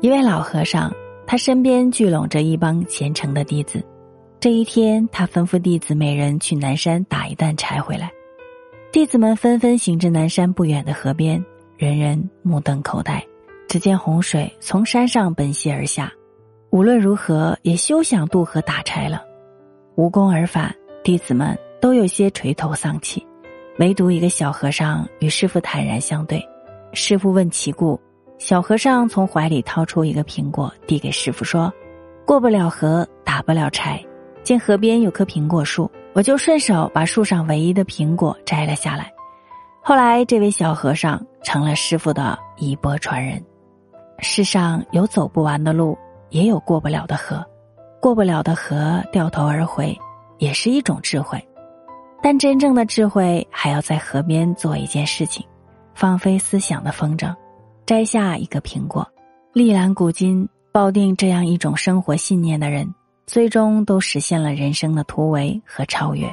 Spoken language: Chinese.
一位老和尚，他身边聚拢着一帮虔诚的弟子。这一天，他吩咐弟子每人去南山打一担柴回来。弟子们纷纷行至南山不远的河边，人人目瞪口呆。只见洪水从山上奔泻而下，无论如何也休想渡河打柴了。无功而返，弟子们都有些垂头丧气，唯独一个小和尚与师傅坦然相对。师傅问其故，小和尚从怀里掏出一个苹果，递给师傅说：“过不了河，打不了柴。见河边有棵苹果树，我就顺手把树上唯一的苹果摘了下来。”后来，这位小和尚成了师傅的衣钵传人。世上有走不完的路，也有过不了的河。过不了的河，掉头而回，也是一种智慧。但真正的智慧，还要在河边做一件事情：放飞思想的风筝，摘下一个苹果。历览古今，抱定这样一种生活信念的人，最终都实现了人生的突围和超越。